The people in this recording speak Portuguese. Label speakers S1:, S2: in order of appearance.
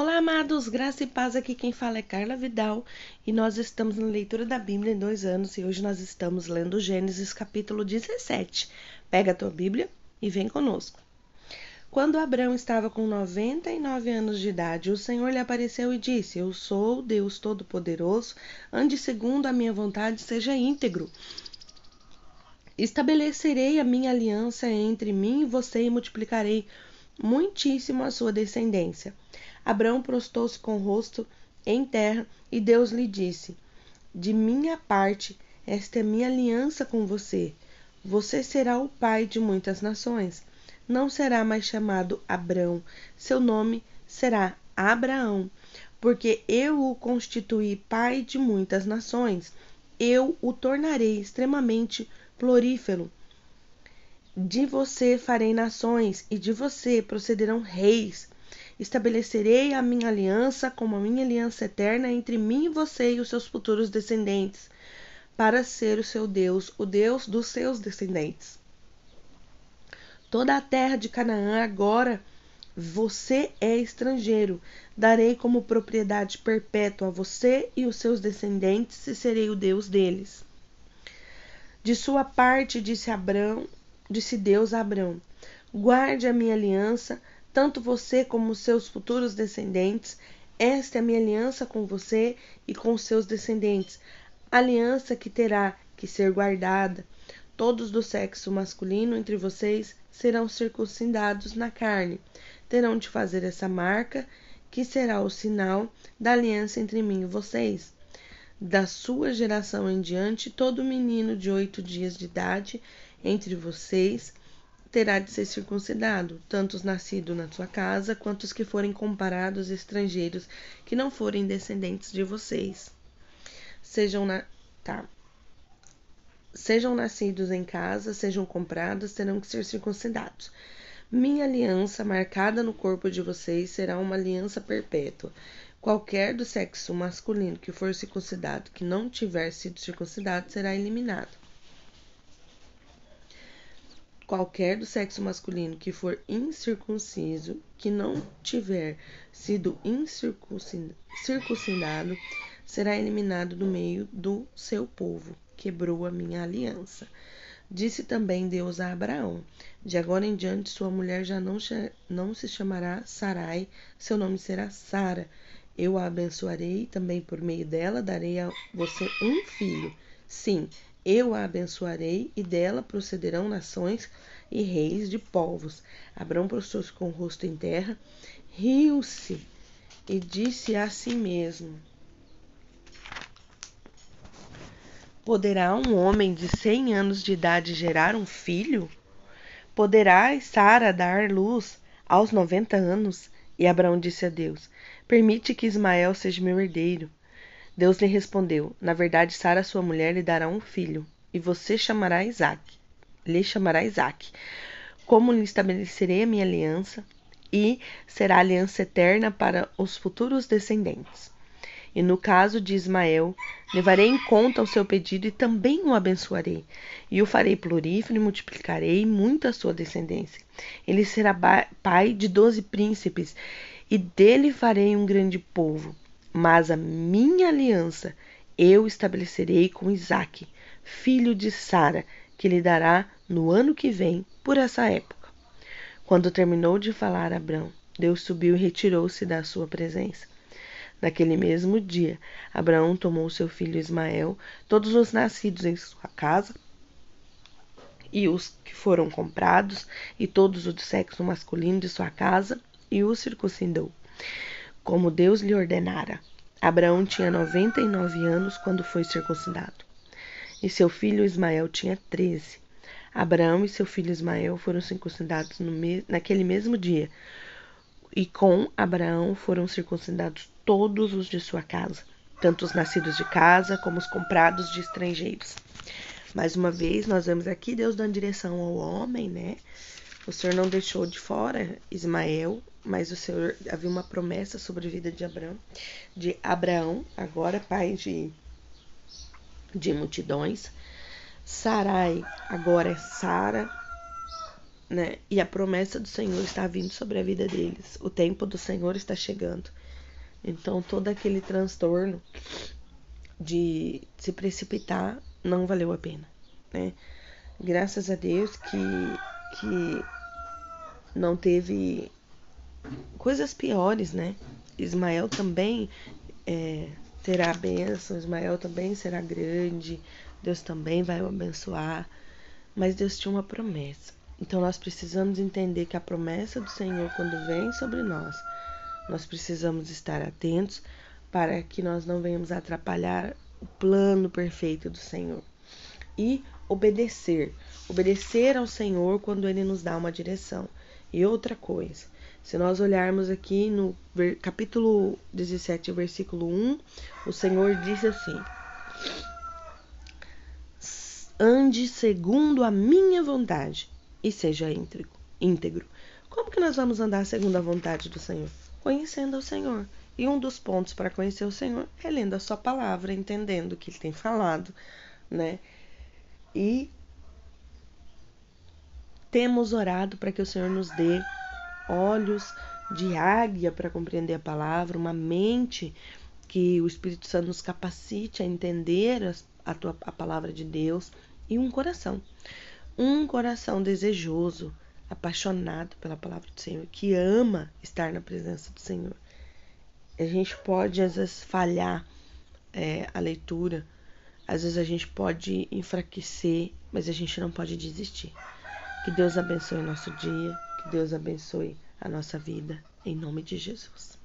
S1: Olá, amados, graça e paz. Aqui quem fala é Carla Vidal e nós estamos na leitura da Bíblia em dois anos e hoje nós estamos lendo Gênesis capítulo 17. Pega a tua Bíblia e vem conosco. Quando Abraão estava com 99 anos de idade, o Senhor lhe apareceu e disse: Eu sou Deus Todo-Poderoso, ande segundo a minha vontade, seja íntegro. Estabelecerei a minha aliança entre mim e você e multiplicarei muitíssimo a sua descendência. Abraão prostou-se com o rosto em terra e Deus lhe disse: De minha parte, esta é minha aliança com você. Você será o pai de muitas nações. Não será mais chamado Abrão, seu nome será Abraão, porque eu o constituí pai de muitas nações. Eu o tornarei extremamente florífero. De você farei nações, e de você procederão reis. Estabelecerei a minha aliança como a minha aliança eterna entre mim e você e os seus futuros descendentes, para ser o seu Deus, o Deus dos seus descendentes. Toda a terra de Canaã agora você é estrangeiro. Darei como propriedade perpétua a você e os seus descendentes, e serei o Deus deles. De sua parte, disse Abrão, disse Deus a Abrão: Guarde a minha aliança, tanto você como seus futuros descendentes. Esta é a minha aliança com você e com seus descendentes, aliança que terá que ser guardada. Todos do sexo masculino entre vocês serão circuncidados na carne. Terão de fazer essa marca, que será o sinal da aliança entre mim e vocês. Da sua geração em diante, todo menino de oito dias de idade entre vocês terá de ser circuncidado, tanto os nascidos na sua casa, quanto os que forem comparados estrangeiros que não forem descendentes de vocês. Sejam na... tá. Sejam nascidos em casa, sejam comprados, terão que ser circuncidados. Minha aliança marcada no corpo de vocês será uma aliança perpétua. Qualquer do sexo masculino que for circuncidado que não tiver sido circuncidado será eliminado qualquer do sexo masculino que for incircunciso, que não tiver sido circuncidado, será eliminado do meio do seu povo. Quebrou a minha aliança. Disse também Deus a Abraão: De agora em diante sua mulher já não, não se chamará Sarai, seu nome será Sara. Eu a abençoarei também por meio dela darei a você um filho. Sim, eu a abençoarei e dela procederão nações e reis de povos. Abraão prostrou-se com o rosto em terra, riu-se e disse a si mesmo: Poderá um homem de cem anos de idade gerar um filho? Poderá Sara dar luz aos noventa anos? E Abraão disse a Deus: Permite que Ismael seja meu herdeiro. Deus lhe respondeu: Na verdade, Sara, sua mulher, lhe dará um filho, e você chamará Isaac. Lhe chamará Isaac. Como lhe estabelecerei a minha aliança, e será aliança eterna para os futuros descendentes. E no caso de Ismael, levarei em conta o seu pedido e também o abençoarei, e o farei plurífero e multiplicarei muito a sua descendência. Ele será pai de doze príncipes, e dele farei um grande povo mas a minha aliança eu estabelecerei com Isaque, filho de Sara, que lhe dará no ano que vem, por essa época. Quando terminou de falar Abrão, Deus subiu e retirou-se da sua presença. Naquele mesmo dia, Abraão tomou seu filho Ismael, todos os nascidos em sua casa, e os que foram comprados, e todos os do sexo masculino de sua casa, e os circuncidou como Deus lhe ordenara. Abraão tinha noventa e nove anos quando foi circuncidado, e seu filho Ismael tinha treze. Abraão e seu filho Ismael foram circuncidados me naquele mesmo dia, e com Abraão foram circuncidados todos os de sua casa, tanto os nascidos de casa como os comprados de estrangeiros. Mais uma vez, nós vemos aqui Deus dando direção ao homem, né? O Senhor não deixou de fora Ismael, mas o Senhor havia uma promessa sobre a vida de Abraão, de Abraão, agora pai de, de multidões. Sarai, agora é Sara, né? E a promessa do Senhor está vindo sobre a vida deles. O tempo do Senhor está chegando. Então todo aquele transtorno de se precipitar não valeu a pena, né? Graças a Deus que que não teve coisas piores, né? Ismael também é, terá bênção, Ismael também será grande, Deus também vai o abençoar, mas Deus tinha uma promessa. Então nós precisamos entender que a promessa do Senhor, quando vem sobre nós, nós precisamos estar atentos para que nós não venhamos atrapalhar o plano perfeito do Senhor. E obedecer, obedecer ao Senhor quando ele nos dá uma direção. E outra coisa, se nós olharmos aqui no capítulo 17, versículo 1, o Senhor diz assim: Ande segundo a minha vontade e seja íntegro. Como que nós vamos andar segundo a vontade do Senhor? Conhecendo o Senhor. E um dos pontos para conhecer o Senhor é lendo a sua palavra, entendendo o que ele tem falado, né? E temos orado para que o Senhor nos dê olhos de águia para compreender a palavra, uma mente que o Espírito Santo nos capacite a entender a, tua, a palavra de Deus e um coração um coração desejoso, apaixonado pela palavra do Senhor, que ama estar na presença do Senhor. A gente pode, às vezes, falhar é, a leitura, às vezes a gente pode enfraquecer, mas a gente não pode desistir. Que Deus abençoe o nosso dia, que Deus abençoe a nossa vida, em nome de Jesus.